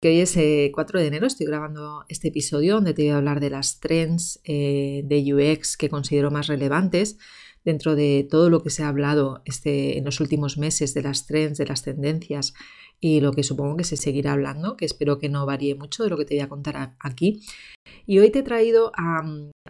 que hoy es 4 eh, de enero, estoy grabando este episodio donde te voy a hablar de las trends eh, de UX que considero más relevantes dentro de todo lo que se ha hablado este, en los últimos meses de las trends, de las tendencias y lo que supongo que se seguirá hablando, que espero que no varíe mucho de lo que te voy a contar aquí. Y hoy te he traído a,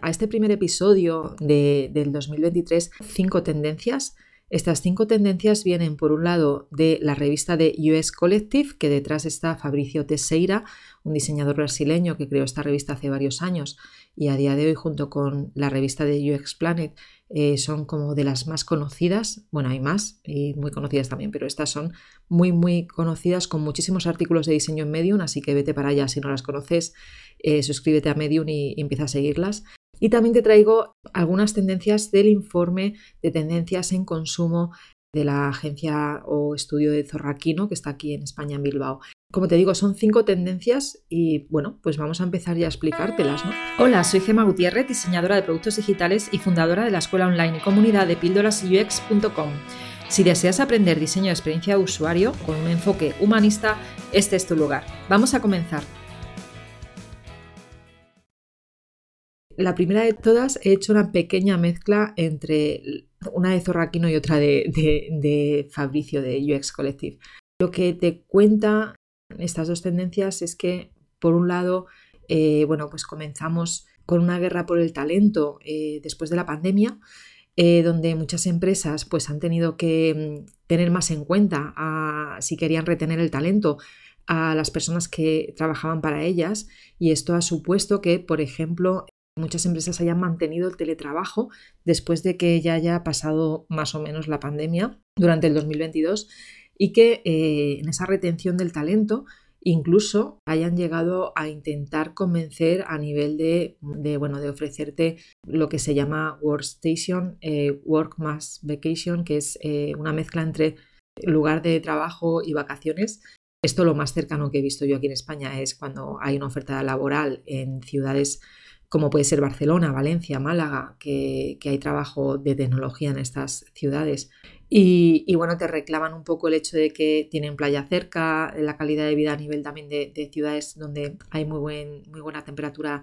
este primer episodio del 2023 cinco tendencias estas cinco tendencias vienen por un lado de la revista de US Collective, que detrás está Fabricio Teixeira, un diseñador brasileño que creó esta revista hace varios años y a día de hoy junto con la revista de UX Planet eh, son como de las más conocidas. Bueno, hay más y muy conocidas también, pero estas son muy muy conocidas con muchísimos artículos de diseño en Medium, así que vete para allá si no las conoces, eh, suscríbete a Medium y empieza a seguirlas. Y también te traigo algunas tendencias del informe de tendencias en consumo de la agencia o estudio de Zorraquino que está aquí en España, en Bilbao. Como te digo, son cinco tendencias y bueno, pues vamos a empezar ya a explicártelas, ¿no? Hola, soy Gemma Gutiérrez, diseñadora de productos digitales y fundadora de la escuela online y comunidad de píldorasux.com. Si deseas aprender diseño de experiencia de usuario con un enfoque humanista, este es tu lugar. Vamos a comenzar. La primera de todas he hecho una pequeña mezcla entre una de Zorraquino y otra de, Fabricio de UX Collective. Lo que te cuenta estas dos tendencias es que, por un lado, eh, bueno, pues comenzamos con una guerra por el talento eh, después de la pandemia, eh, donde muchas empresas pues, han tenido que mm, tener más en cuenta si querían retener el talento a las personas que trabajaban para ellas y esto ha supuesto que, por ejemplo, muchas empresas hayan mantenido el teletrabajo después de que ya haya pasado más o menos la pandemia durante el 2022 y que eh, en esa retención del talento incluso hayan llegado a intentar convencer a nivel de, bueno, de ofrecerte lo que se llama Workstation, eh, Work más Vacation, que es eh, una mezcla entre lugar de trabajo y vacaciones. Esto lo más cercano que he visto yo aquí en España es cuando hay una oferta laboral en ciudades como puede ser Barcelona, Valencia, Málaga, que, hay trabajo de tecnología en estas ciudades. Y, bueno, te reclaman un poco el hecho de que tienen playa cerca, la calidad de vida a nivel también de, ciudades donde hay muy, buen, muy buena temperatura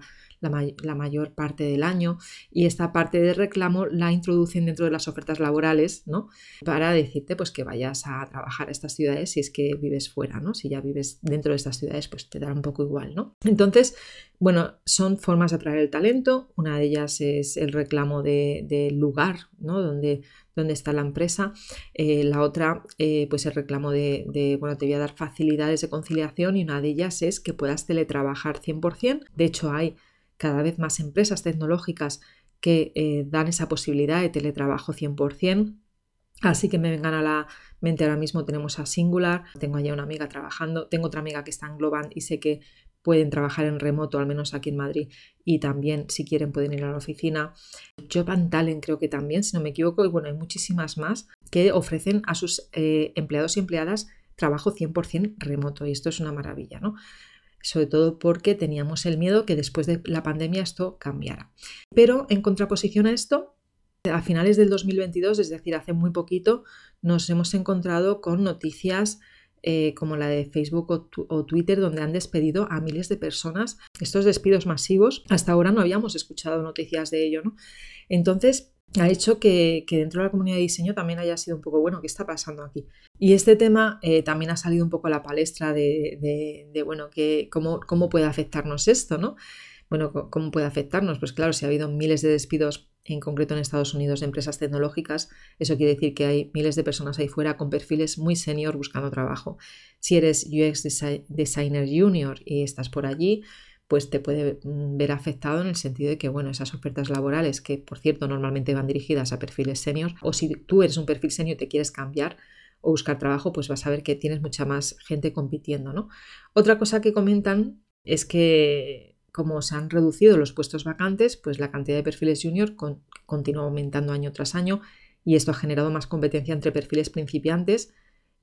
la, mayor parte del año y esta parte de reclamo la introducen dentro de las ofertas laborales, ¿no? Para decirte pues que vayas a trabajar a estas ciudades si es que vives fuera, ¿no? Si ya vives dentro de estas ciudades pues te da un poco igual, ¿no? Entonces, bueno, son formas de atraer el talento, una de ellas es el reclamo del de lugar, ¿no? Donde, donde está la empresa. Eh, la otra, eh, pues el reclamo de, de, bueno, te voy a dar facilidades de conciliación y una de ellas es que puedas teletrabajar 100%. De hecho, hay cada vez más empresas tecnológicas que eh, dan esa posibilidad de teletrabajo 100%. Así que me vengan a la mente ahora mismo tenemos a Singular, tengo allá una amiga trabajando, tengo otra amiga que está en Globant y sé que pueden trabajar en remoto, al menos aquí en Madrid, y también si quieren pueden ir a la oficina. Job and Talent creo que también, si no me equivoco, y bueno, hay muchísimas más que ofrecen a sus eh, empleados y empleadas trabajo 100% remoto y esto es una maravilla, ¿no? Sobre todo porque teníamos el miedo que después de la pandemia esto cambiara. Pero en contraposición a esto, a finales del 2022, es decir, hace muy poquito, nos hemos encontrado con noticias eh, como la de Facebook o, Twitter, donde han despedido a miles de personas. Estos despidos masivos, hasta ahora no habíamos escuchado noticias de ello, ¿no? Entonces, ha hecho que, dentro de la comunidad de diseño también haya sido un poco, bueno, ¿qué está pasando aquí? Y este tema eh, también ha salido un poco a la palestra de, bueno, que, cómo, cómo puede afectarnos esto, ¿no? Bueno, ¿cómo puede afectarnos? Pues claro, si ha habido miles de despidos, en concreto en Estados Unidos, de empresas tecnológicas, eso quiere decir que hay miles de personas ahí fuera con perfiles muy senior buscando trabajo. Si eres UX Designer Junior y estás por allí, pues te puede mm, ver afectado en el sentido de que, bueno, esas ofertas laborales, que por cierto normalmente van dirigidas a perfiles senior, o si tú eres un perfil senior y te quieres cambiar o buscar trabajo, pues vas a ver que tienes mucha más gente compitiendo, ¿no? Otra cosa que comentan es que como se han reducido los puestos vacantes, pues la cantidad de perfiles junior continúa aumentando año tras año y esto ha generado más competencia entre perfiles principiantes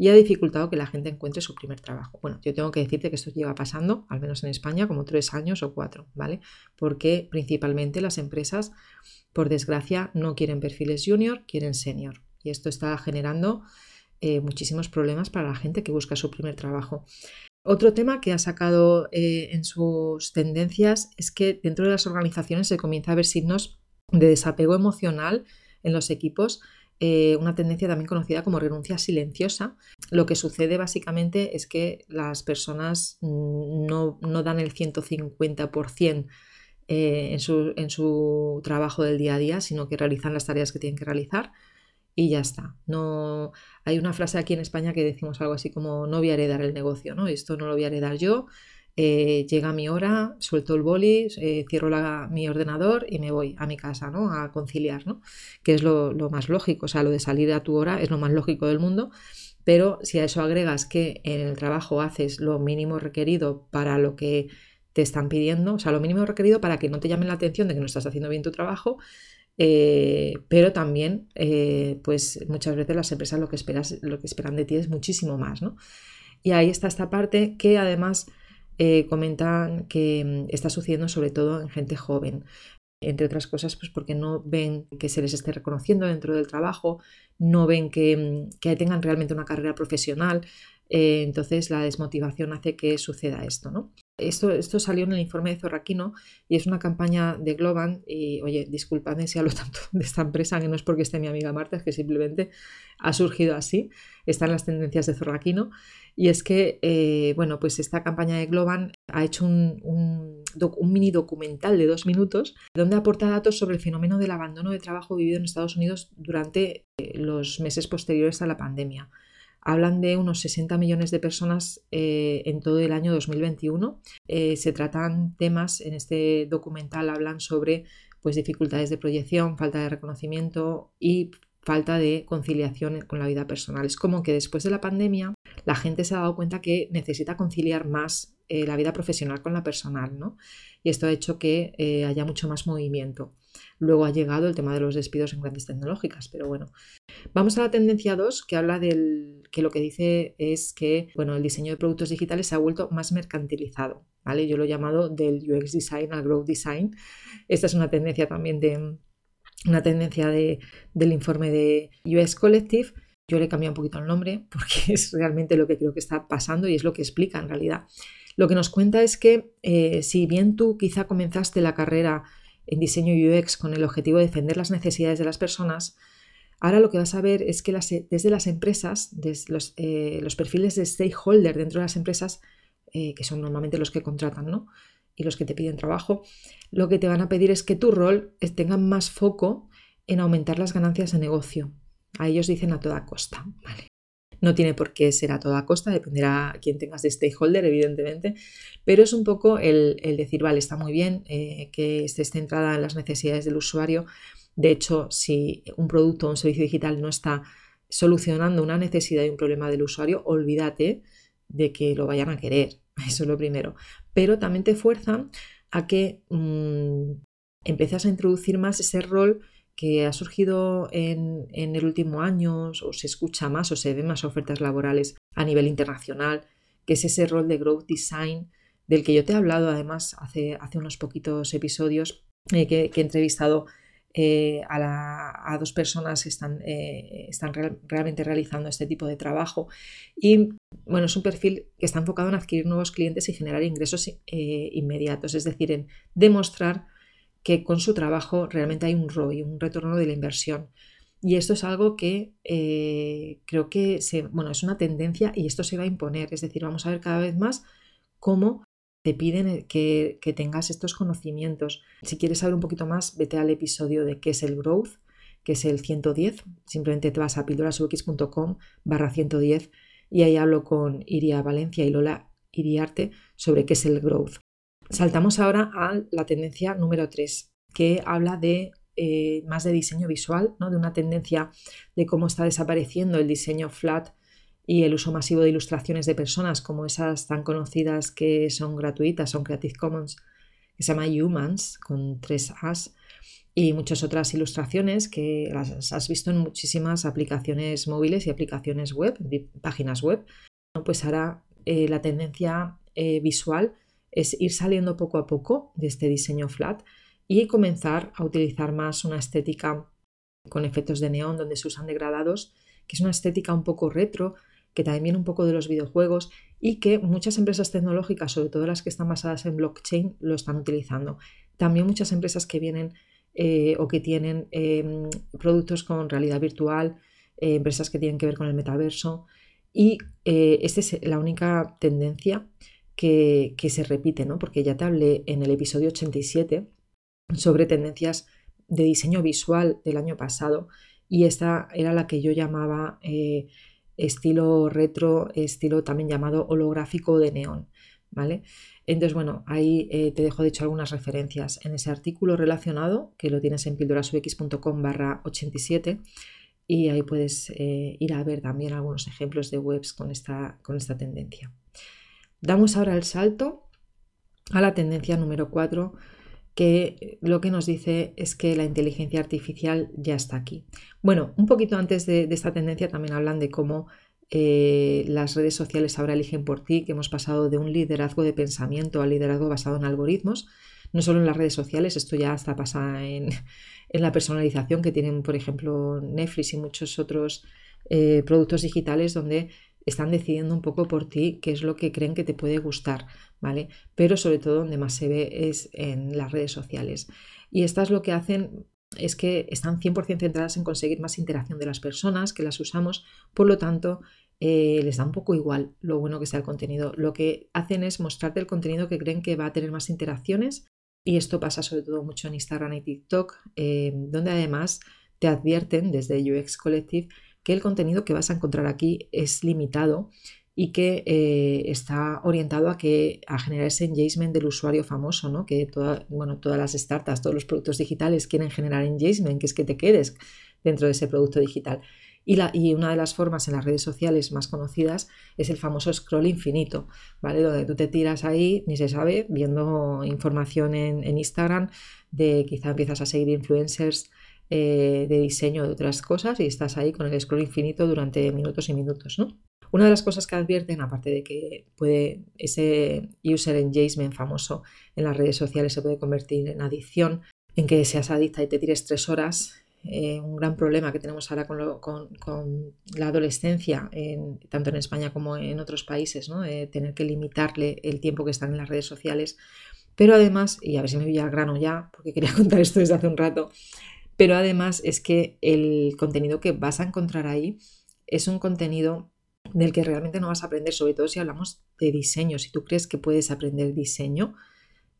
y ha dificultado que la gente encuentre su primer trabajo. Bueno, yo tengo que decirte que esto lleva pasando, al menos en España, como tres años o cuatro, ¿vale? Porque principalmente las empresas, por desgracia, no quieren perfiles junior, quieren senior. Y esto está generando eh, muchísimos problemas para la gente que busca su primer trabajo. Otro tema que ha sacado eh, en sus tendencias es que dentro de las organizaciones se comienza a ver signos de desapego emocional en los equipos, eh, una tendencia también conocida como renuncia silenciosa. Lo que sucede básicamente es que las personas no, dan el 150% eh, en, su, en su trabajo del día a día, sino que realizan las tareas que tienen que realizar y ya está. No hay una frase aquí en España que decimos algo así como no voy a heredar el negocio, ¿no? Esto no lo voy a heredar yo. Eh, llega mi hora, suelto el boli, eh, cierro mi ordenador y me voy a mi casa, ¿no? A conciliar, ¿no? Que es lo, más lógico, o sea, lo de salir a tu hora es lo más lógico del mundo, pero si a eso agregas que en el trabajo haces lo mínimo requerido para lo que te están pidiendo, o sea, lo mínimo requerido para que no te llamen la atención de que no estás haciendo bien tu trabajo, eh, pero también, pues muchas veces las empresas lo que, esperas, lo que esperan de ti es muchísimo más, ¿no? Y ahí está esta parte que además eh, comentan que mm, está sucediendo sobre todo en gente joven. Entre otras cosas, pues porque no ven que se les esté reconociendo dentro del trabajo, no ven que, mm, que tengan realmente una carrera profesional, entonces la desmotivación hace que suceda esto, ¿no? Esto, esto salió en el informe de Zorraquino y es una campaña de Globan. Y oye, disculpadme si hablo tanto de esta empresa, que no es porque esté mi amiga Marta, es que simplemente ha surgido así. Están las tendencias de Zorraquino. Y es que, eh, bueno, pues esta campaña de Globan ha hecho un, mini documental de dos minutos donde aporta datos sobre el fenómeno del abandono de trabajo vivido en Estados Unidos durante eh, los meses posteriores a la pandemia hablan de unos 60 millones de personas eh, en todo el año 2021. Eh, se tratan temas, en este documental hablan sobre pues, dificultades de proyección, falta de reconocimiento y falta de conciliación con la vida personal. Es como que después de la pandemia la gente se ha dado cuenta que necesita conciliar más eh, la vida profesional con la personal, ¿no? Y esto ha hecho que haya mucho más movimiento. Luego ha llegado el tema de los despidos en grandes tecnológicas, pero bueno. Vamos a la tendencia 2, que habla del que lo que dice es que bueno, el diseño de productos digitales se ha vuelto más mercantilizado. ¿vale? Yo lo he llamado del UX design al growth design. Esta es una tendencia también de una tendencia de, del informe de UX Collective. Yo le he cambiado un poquito el nombre porque es realmente lo que creo que está pasando y es lo que explica en realidad. Lo que nos cuenta es que eh, si bien tú quizá comenzaste la carrera en diseño UX con el objetivo de defender las necesidades de las personas, ahora lo que vas a ver es que desde las empresas, desde eh, los, perfiles de stakeholder dentro de las empresas, eh, que son normalmente los que contratan ¿no? y los que te piden trabajo, lo que te van a pedir es que tu rol tenga más foco en aumentar las ganancias de negocio. A ellos dicen a toda costa. No tiene por qué ser a toda costa, dependerá quién tengas de stakeholder, evidentemente, pero es un poco el, decir, vale, está muy bien eh, que estés centrada en las necesidades del usuario. De hecho, si un producto o un servicio digital no está solucionando una necesidad y un problema del usuario, olvídate de que lo vayan a querer. Eso es lo primero. Pero también te fuerzan a que mmm, a introducir más ese rol que ha surgido en, el último año o se escucha más o se ven más ofertas laborales a nivel internacional, que es ese rol de growth design del que yo te he hablado además hace, hace unos poquitos episodios eh, que, he entrevistado eh, a, dos personas que están, eh, están realmente realizando este tipo de trabajo. Y bueno, es un perfil que está enfocado en adquirir nuevos clientes y generar ingresos inmediatos, es decir, en demostrar que con su trabajo realmente hay un ROI, un retorno de la inversión. Y esto es algo que eh, creo que se, bueno, es una tendencia y esto se va a imponer. Es decir, vamos a ver cada vez más cómo te piden que, tengas estos conocimientos. Si quieres saber un poquito más, vete al episodio de qué es el growth, que es el 110. Simplemente te vas a pildorasux.com barra 110 y ahí hablo con Iria Valencia y Lola Iriarte sobre qué es el growth. Saltamos ahora a la tendencia número 3, que habla de eh, más de diseño visual, ¿no? de una tendencia de cómo está desapareciendo el diseño flat y el uso masivo de ilustraciones de personas como esas tan conocidas que son gratuitas, son Creative Commons, que se llama Humans, con tres As, y muchas otras ilustraciones que las has visto en muchísimas aplicaciones móviles y aplicaciones web, páginas web. Pues ahora eh, la tendencia eh, visual es ir saliendo poco a poco de este diseño flat y comenzar a utilizar más una estética con efectos de neón donde se usan degradados, que es una estética un poco retro que también viene un poco de los videojuegos y que muchas empresas tecnológicas, sobre todo las que están basadas en blockchain, lo están utilizando. También muchas empresas que vienen eh, o que tienen em, productos con realidad virtual, eh, empresas que tienen que ver con el metaverso. Y eh, esta es la única tendencia que, se repite, ¿no? porque ya te hablé en el episodio 87 sobre tendencias de diseño visual del año pasado y esta era la que yo llamaba estilo retro, estilo también llamado holográfico de neón. ¿Vale? Entonces, bueno, ahí eh, te dejo de hecho algunas referencias en ese artículo relacionado, que lo tienes en pildorasux.com barra 87, y ahí puedes eh, ir a ver también algunos ejemplos de webs con esta, con esta tendencia. Damos ahora el salto a la tendencia número 4, que lo que nos dice es que la inteligencia artificial ya está aquí. Bueno, un poquito antes de esta tendencia también hablan de cómo eh, las redes sociales ahora eligen por ti, que hemos pasado de un liderazgo de pensamiento al liderazgo basado en algoritmos, no solo en las redes sociales, esto ya hasta pasa en, la personalización que tienen, por ejemplo, Netflix y muchos otros eh, productos digitales donde están decidiendo un poco por ti qué es lo que creen que te puede gustar, ¿vale? Pero sobre todo donde más se ve es en las redes sociales. Y estas lo que hacen es que están 100% centradas en conseguir más interacción de las personas que las usamos, por lo tanto, eh, les da un poco igual lo bueno que sea el contenido. Lo que hacen es mostrarte el contenido que creen que va a tener más interacciones y esto pasa sobre todo mucho en Instagram y TikTok, eh, donde además te advierten desde UX Collective que el contenido que vas a encontrar aquí es limitado y que eh, está orientado a, que, a generar ese engagement del usuario famoso, ¿no? que bueno, todas las startups, todos los productos digitales quieren generar engagement, que es que te quedes dentro de ese producto digital. Y, una de las formas en las redes sociales más conocidas es el famoso scroll infinito, ¿vale? Donde tú te tiras ahí, ni se sabe, viendo información en, Instagram, de quizá empiezas a seguir influencers eh, de diseño de otras cosas y estás ahí con el scroll infinito durante minutos y minutos, ¿no? Una de las cosas que advierten, aparte de que puede ese user engagement famoso en las redes sociales se puede convertir en adicción, en que seas adicta y te tires tres horas eh, un gran problema que tenemos ahora con, la adolescencia, tanto en España como en otros países, ¿no? tener que limitarle el tiempo que están en las redes sociales. Pero además, y a ver si me voy al grano ya, porque quería contar esto desde hace un rato, pero además es que el contenido que vas a encontrar ahí es un contenido del que realmente no vas a aprender, sobre todo si hablamos de diseño. Si tú crees que puedes aprender diseño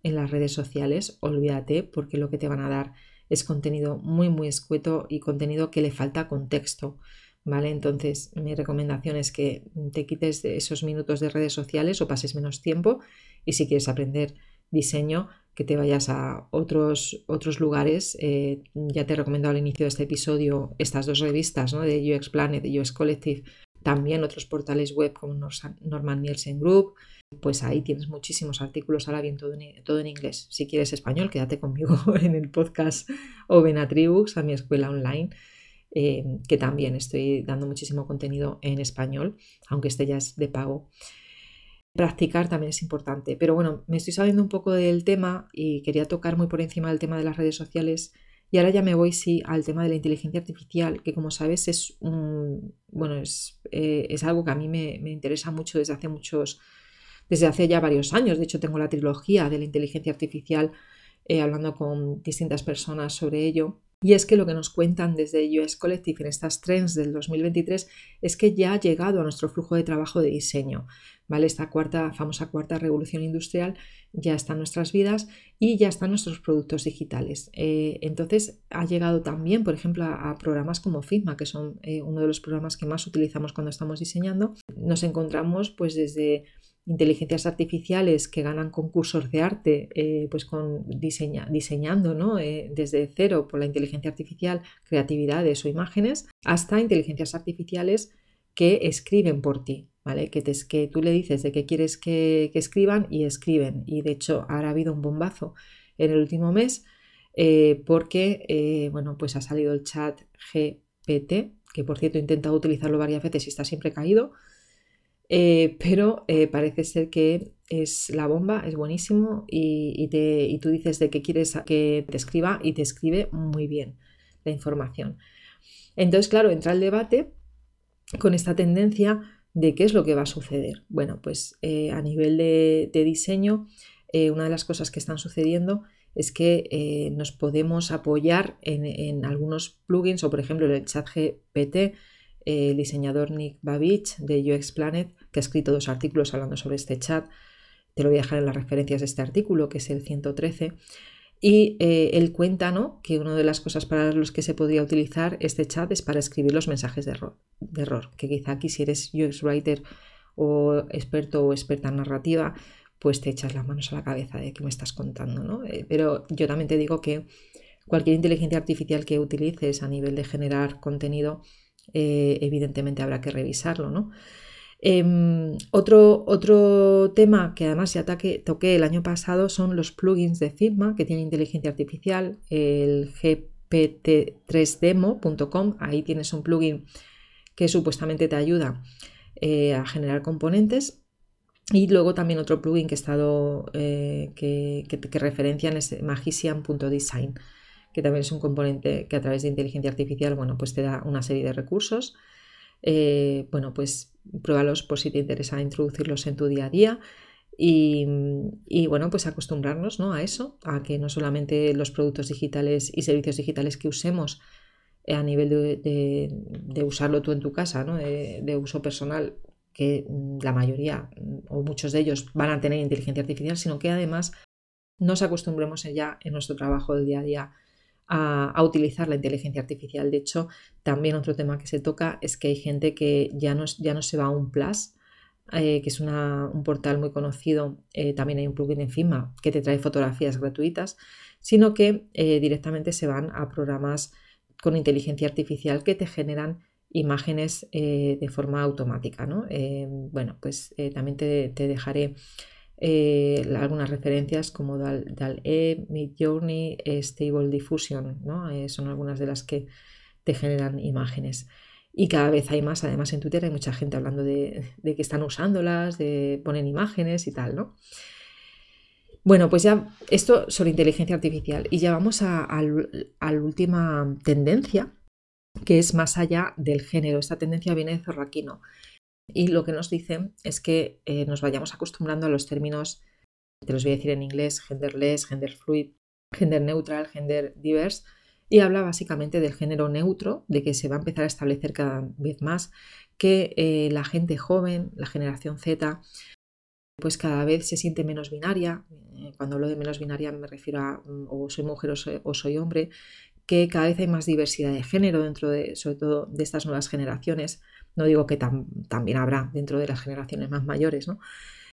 en las redes sociales, olvídate, porque lo que te van a dar es contenido muy, muy escueto y contenido que le falta contexto. ¿Vale? Entonces, mi recomendación es que te quites esos minutos de redes sociales o pases menos tiempo y si quieres aprender diseño, que te vayas a otros, otros lugares. Eh, ya te he recomendado al inicio de este episodio estas dos revistas ¿no? de UX Planet y UX Collective, también otros portales web como Norman Nielsen Group, pues ahí tienes muchísimos artículos, ahora bien todo en, todo en inglés. Si quieres español, quédate conmigo en el podcast o ven a Tribux, a mi escuela online, eh, que también estoy dando muchísimo contenido en español, aunque este ya es de pago. Practicar también es importante, pero bueno, me estoy saliendo un poco del tema y quería tocar muy por encima del tema de las redes sociales y ahora ya me voy sí al tema de la inteligencia artificial, que como sabes es un, bueno, es, eh, es algo que a mí me, me interesa mucho desde hace muchos desde hace ya varios años. De hecho, tengo la trilogía de la inteligencia artificial eh, hablando con distintas personas sobre ello. Y es que lo que nos cuentan desde US Collective en estas trends del 2023 es que ya ha llegado a nuestro flujo de trabajo de diseño. ¿vale? Esta cuarta, famosa cuarta revolución industrial ya está en nuestras vidas y ya están nuestros productos digitales. Eh, entonces ha llegado también, por ejemplo, a, programas como Figma, que son eh, uno de los programas que más utilizamos cuando estamos diseñando. Nos encontramos pues desde inteligencias artificiales que ganan concursos de arte, eh, pues con diseñando ¿no? Eh, desde cero por la inteligencia artificial creatividades o imágenes, hasta inteligencias artificiales que escriben por ti, ¿vale? Que, te, que tú le dices de qué quieres que, escriban y escriben. Y de hecho ahora ha habido un bombazo en el último mes eh, porque, bueno, pues ha salido el chat GPT, que por cierto he intentado utilizarlo varias veces y está siempre caído, eh, pero eh, parece ser que es la bomba, es buenísimo y, te, tú dices de qué quieres que te escriba y te escribe muy bien la información. Entonces, claro, entra el debate con esta tendencia de qué es lo que va a suceder. Bueno, pues eh, a nivel de, diseño, una de las cosas que están sucediendo es que nos podemos apoyar en, algunos plugins o por ejemplo el chat GPT, el diseñador Nick Babich de UX Planet, que ha escrito dos artículos hablando sobre este chat, te lo voy a dejar en las referencias de este artículo, que es el 113, y él cuenta ¿no? que una de las cosas para los que se podría utilizar este chat es para escribir los mensajes de error de error, que quizá aquí si eres UX writer o experto o experta en narrativa, pues te echas las manos a la cabeza de que me estás contando, ¿no? Eh, pero yo también te digo que cualquier inteligencia artificial que utilices a nivel de generar contenido, eh, evidentemente habrá que revisarlo, ¿no? Em, otro, otro tema que además ya toqué el año pasado son los plugins de Figma que tienen inteligencia artificial, el gpt3demo.com, ahí tienes un plugin que supuestamente te ayuda eh, a generar componentes. Y luego también otro plugin que he estado eh, que, que, referencian es magician.design, que también es un componente que a través de inteligencia artificial, bueno, pues te da una serie de recursos. Eh, bueno, pues pruébalos por si te interesa introducirlos en tu día a día. Y, bueno, pues acostumbrarnos ¿no? a eso, a que no solamente los productos digitales y servicios digitales que usemos a nivel de, usarlo tú en tu casa, ¿no? de, uso personal, que mm, la mayoría mm, o muchos de ellos van a tener inteligencia artificial, sino que además nos acostumbremos ya en nuestro trabajo del día a día a, utilizar la inteligencia artificial. De hecho, también otro tema que se toca es que hay gente que ya no, ya no se va a un Plus, eh, que es un portal muy conocido, eh, también hay un plugin en Figma que te trae fotografías gratuitas, sino que eh, directamente se van a programas con inteligencia artificial que te generan imágenes de forma automática. ¿no? Bueno, pues también te, dejaré algunas referencias como DAL-E, Midjourney, Stable Diffusion, ¿no? son algunas de las que te generan imágenes. Y cada vez hay más, además en Twitter hay mucha gente hablando de, que están usándolas, de ponen imágenes y tal, ¿no? Bueno, pues ya esto sobre inteligencia artificial y ya vamos a, la última tendencia, que es más allá del género. Esta tendencia viene de Zorraquino y lo que nos dice es que eh, nos vayamos acostumbrando a los términos, te los voy a decir en inglés, genderless, gender fluid, gender neutral, gender diverse, y habla básicamente del género neutro, de que se va a empezar a establecer cada vez más que eh, la gente joven, la generación Z, pues cada vez se siente menos binaria. Eh, cuando hablo de menos binaria me refiero a mm, o soy mujer o soy, hombre, que cada vez hay más diversidad de género dentro de, sobre todo, de estas nuevas generaciones. No digo que también habrá dentro de las generaciones más mayores, ¿no?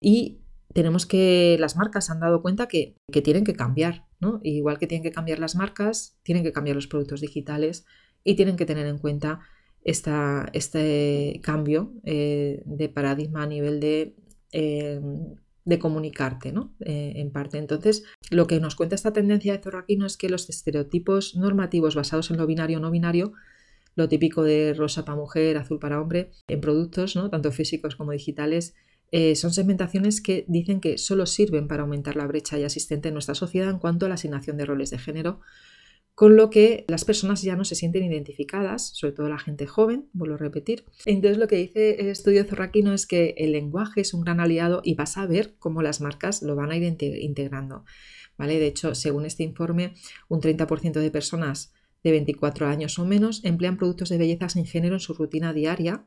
Y tenemos que, las marcas han dado cuenta que, tienen que cambiar, ¿no? Igual que tienen que cambiar las marcas, tienen que cambiar los productos digitales y tienen que tener en cuenta esta, este cambio eh, de paradigma a nivel de Em, de comunicarte, ¿no? Eh, en parte. Entonces, lo que nos cuenta esta tendencia de Zorraquino es que los estereotipos normativos basados en lo binario o no binario, lo típico de rosa para mujer, azul para hombre, en productos, ¿no? tanto físicos como digitales, eh, son segmentaciones que dicen que solo sirven para aumentar la brecha ya existente en nuestra sociedad en cuanto a la asignación de roles de género con lo que las personas ya no se sienten identificadas, sobre todo la gente joven, vuelvo a repetir. Entonces lo que dice el estudio Zorraquino es que el lenguaje es un gran aliado y vas a ver cómo las marcas lo van a ir integrando. ¿vale? De hecho, según este informe, un 30% de personas de 24 años o menos emplean productos de belleza sin género en su rutina diaria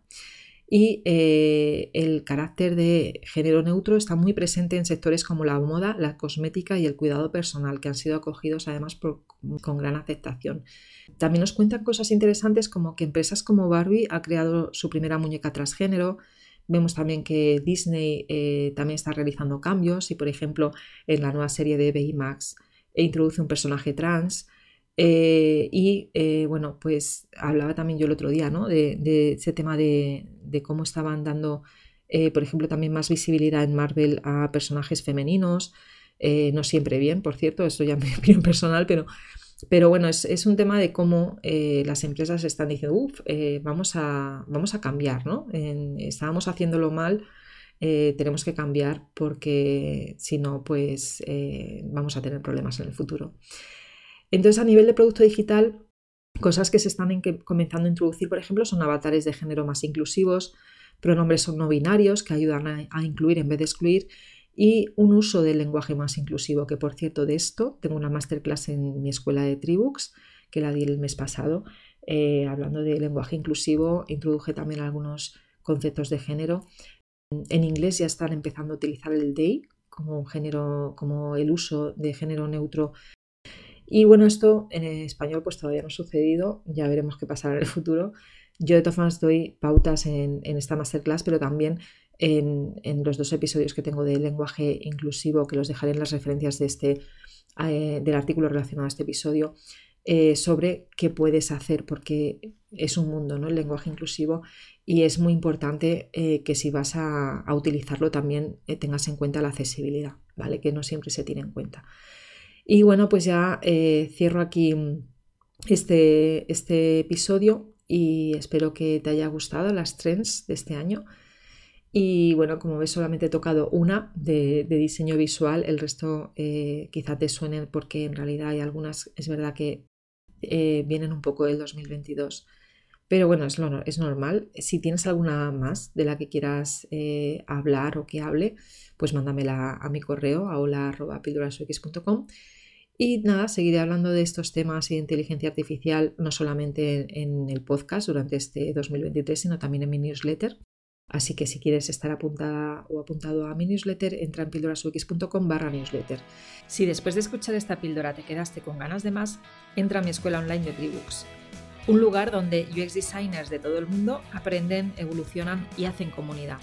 y eh, el carácter de género neutro está muy presente en sectores como la moda, la cosmética y el cuidado personal, que han sido acogidos además con gran aceptación. También nos cuentan cosas interesantes como que empresas como Barbie ha creado su primera muñeca transgénero. Vemos también que Disney eh, también está realizando cambios y, por ejemplo, en la nueva serie de Baymax introduce un personaje trans. Eh, y eh, bueno, pues hablaba también yo el otro día, ¿no? De, ese tema de, cómo estaban dando, eh, por ejemplo, también más visibilidad en Marvel a personajes femeninos. no siempre bien, por cierto, esto ya mi opinión personal, pero, pero bueno, es, un tema de cómo las empresas están diciendo, uff, vamos, a, vamos a cambiar, ¿no? estábamos haciéndolo mal. tenemos que cambiar porque si no, pues vamos a tener problemas en el futuro. Entonces, a nivel de producto digital, cosas que se están comenzando a introducir, por ejemplo, son avatares de género más inclusivos, pronombres no binarios que ayudan a, incluir en vez de excluir y un uso del lenguaje más inclusivo, que por cierto de esto tengo una masterclass en mi escuela de Tribux, que la di el mes pasado, eh, hablando de lenguaje inclusivo, introduje también algunos conceptos de género. En inglés ya están empezando a utilizar el they como género, como el uso de género neutro. Y bueno, esto en español pues todavía no ha sucedido, ya veremos qué pasará en el futuro. Yo de todas formas doy pautas en, esta masterclass, pero también en, los dos episodios que tengo de lenguaje inclusivo, que los dejaré en las referencias de este, eh, del artículo relacionado a este episodio, eh, sobre qué puedes hacer, porque es un mundo, ¿no? El lenguaje inclusivo y es muy importante eh, que si vas a, utilizarlo también tengas en cuenta la accesibilidad, ¿vale? Que no siempre se tiene en cuenta. Y bueno, pues ya cierro aquí este, este episodio y espero que te haya gustado las trends de este año. Y bueno, como ves, solamente he tocado una de, diseño visual, el resto quizá te suenen porque en realidad hay algunas, es verdad que eh, vienen un poco del 2022. Pero bueno, es, lo, es normal. Si tienes alguna más de la que quieras eh, hablar o que hable, pues mándamela a mi correo a hola.pildurasux.com. Y nada, seguiré hablando de estos temas de inteligencia artificial no solamente en el podcast durante este 2023, sino también en mi newsletter. Así que si quieres estar apuntada o apuntado a mi newsletter, entra en pildorasux.com barra newsletter. Si después de escuchar esta píldora te quedaste con ganas de más, entra a mi escuela online de Tribooks, un lugar donde UX designers de todo el mundo aprenden, evolucionan y hacen comunidad.